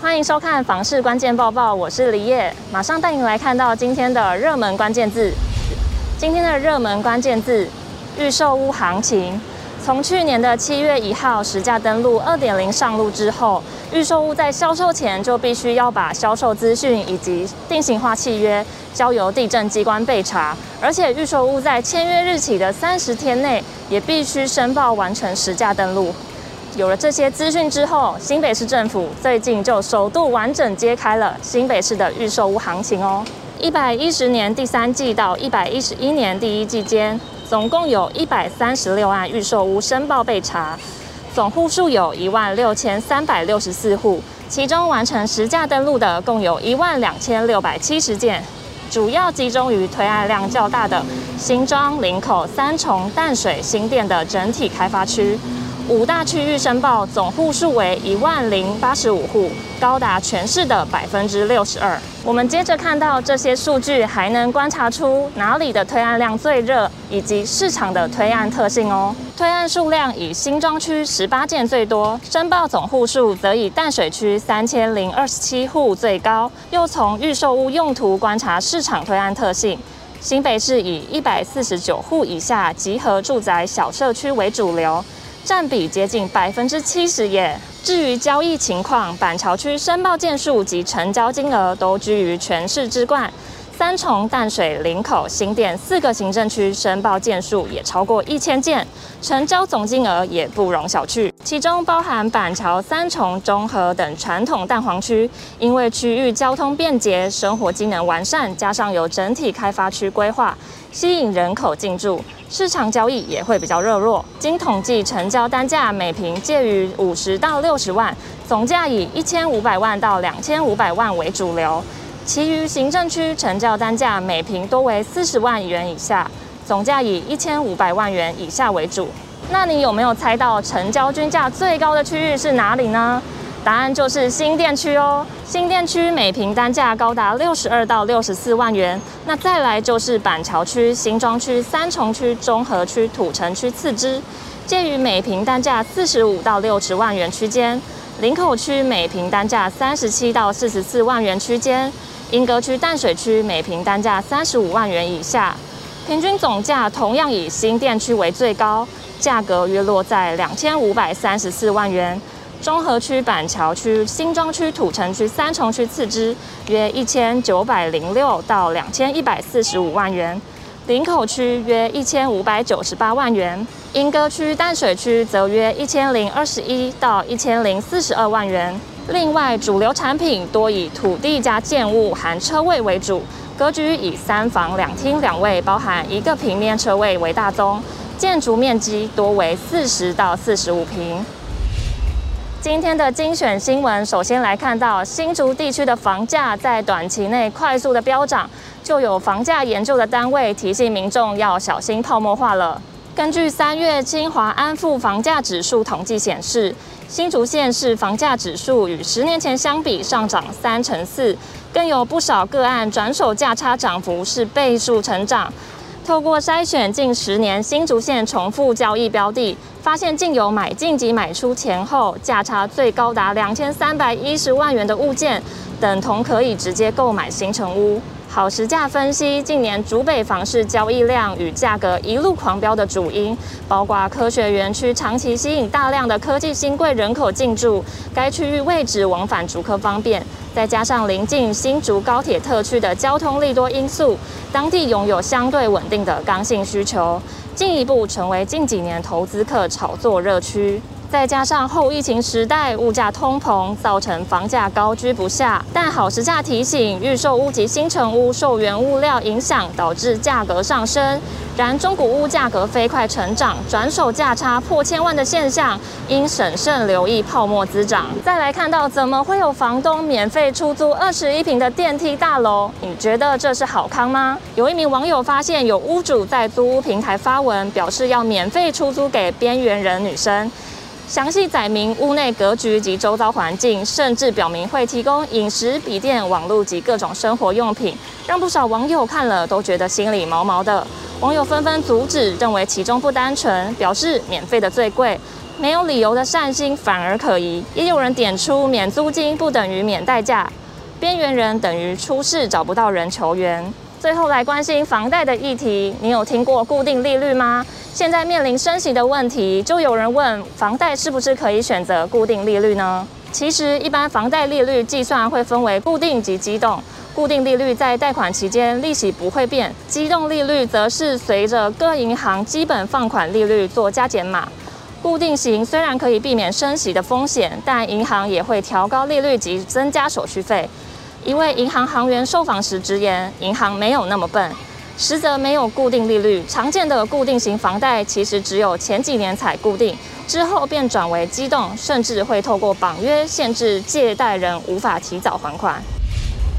欢迎收看房市关键报报，我是李叶，马上带您来看到今天的热门关键字。今天的热门关键字：预售屋行情。从去年的七月一号实价登录二点零上路之后，预售屋在销售前就必须要把销售资讯以及定型化契约交由地政机关备查，而且预售屋在签约日起的三十天内也必须申报完成实价登录。有了这些资讯之后，新北市政府最近就首度完整揭开了新北市的预售屋行情哦。一百一十年第三季到一百一十一年第一季间，总共有一百三十六案预售屋申报被查，总户数有一万六千三百六十四户，其中完成实价登录的共有一万两千六百七十件，主要集中于推案量较大的新庄、林口、三重、淡水、新店的整体开发区。五大区域申报总户数为一万零八十五户，高达全市的百分之六十二。我们接着看到这些数据，还能观察出哪里的推案量最热，以及市场的推案特性哦。推案数量以新庄区十八件最多，申报总户数则以淡水区三千零二十七户最高。又从预售屋用途观察市场推案特性，新北市以一百四十九户以下集合住宅小社区为主流。占比接近百分之七十耶。至于交易情况，板桥区申报件数及成交金额都居于全市之冠。三重、淡水、林口、新店四个行政区申报件数也超过一千件，成交总金额也不容小觑。其中包含板桥、三重、中和等传统蛋黄区，因为区域交通便捷、生活机能完善，加上有整体开发区规划，吸引人口进驻。市场交易也会比较热络。经统计，成交单价每平介于五十到六十万，总价以一千五百万到两千五百万为主流。其余行政区成交单价每平多为四十万元以下，总价以一千五百万元以下为主。那你有没有猜到成交均价最高的区域是哪里呢？答案就是新店区哦，新店区每平单价高达六十二到六十四万元。那再来就是板桥区、新庄区、三重区、中和区、土城区次之，介于每平单价四十五到六十万元区间。林口区每平单价三十七到四十四万元区间。莺歌区、淡水区每平单价三十五万元以下。平均总价同样以新店区为最高，价格约落在两千五百三十四万元。中和区、板桥区、新庄区、土城区、三重区次之，约一千九百零六到两千一百四十五万元；林口区约一千五百九十八万元；莺歌区、淡水区则约一千零二十一到一千零四十二万元。另外，主流产品多以土地加建物含车位为主，格局以三房两厅两卫，包含一个平面车位为大宗，建筑面积多为四十到四十五平。今天的精选新闻，首先来看到新竹地区的房价在短期内快速的飙涨，就有房价研究的单位提醒民众要小心泡沫化了。根据三月清华安富房价指数统计显示，新竹县市房价指数与十年前相比上涨三成四，更有不少个案转手价差涨幅是倍数成长。透过筛选近十年新竹县重复交易标的，发现竟有买进及买出前后价差最高达两千三百一十万元的物件，等同可以直接购买新成屋。好时价分析，近年竹北房市交易量与价格一路狂飙的主因，包括科学园区长期吸引大量的科技新贵人口进驻，该区域位置往返竹科方便，再加上临近新竹高铁特区的交通利多因素，当地拥有相对稳定的刚性需求，进一步成为近几年投资客炒作热区。再加上后疫情时代物价通膨，造成房价高居不下。但好时价提醒，预售屋及新成屋受原物料影响，导致价格上升。然中古屋价格飞快成长，转手价差破千万的现象，应审慎留意泡沫滋长。再来看到，怎么会有房东免费出租二十一坪的电梯大楼？你觉得这是好康吗？有一名网友发现，有屋主在租屋平台发文，表示要免费出租给边缘人女生。详细载明屋内格局及周遭环境，甚至表明会提供饮食、笔电、网络及各种生活用品，让不少网友看了都觉得心里毛毛的。网友纷纷阻止，认为其中不单纯，表示免费的最贵，没有理由的善心反而可疑。也有人点出免租金不等于免代价，边缘人等于出事找不到人求援。最后来关心房贷的议题，你有听过固定利率吗？现在面临升息的问题，就有人问房贷是不是可以选择固定利率呢？其实，一般房贷利率计算会分为固定及机动。固定利率在贷款期间利息不会变，机动利率则是随着各银行基本放款利率做加减码。固定型虽然可以避免升息的风险，但银行也会调高利率及增加手续费。一位银行行员受访时直言，银行没有那么笨，实则没有固定利率。常见的固定型房贷其实只有前几年才固定，之后便转为机动，甚至会透过绑约限制借贷人无法提早还款。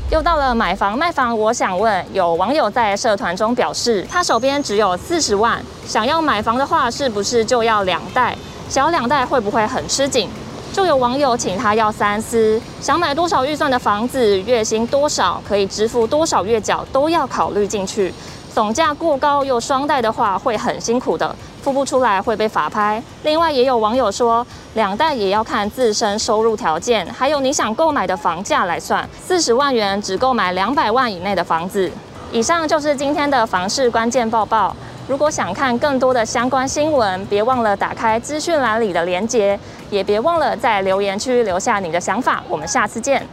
又到了买房卖房，我想问，有网友在社团中表示，他手边只有四十万，想要买房的话，是不是就要两贷？小两贷会不会很吃紧？就有网友请他要三思，想买多少预算的房子，月薪多少，可以支付多少月缴，都要考虑进去。总价过高又双贷的话，会很辛苦的，付不出来会被法拍。另外也有网友说，两贷也要看自身收入条件，还有你想购买的房价来算。四十万元只购买两百万以内的房子。以上就是今天的房市关键报报。如果想看更多的相关新闻，别忘了打开资讯栏里的链接，也别忘了在留言区留下你的想法。我们下次见。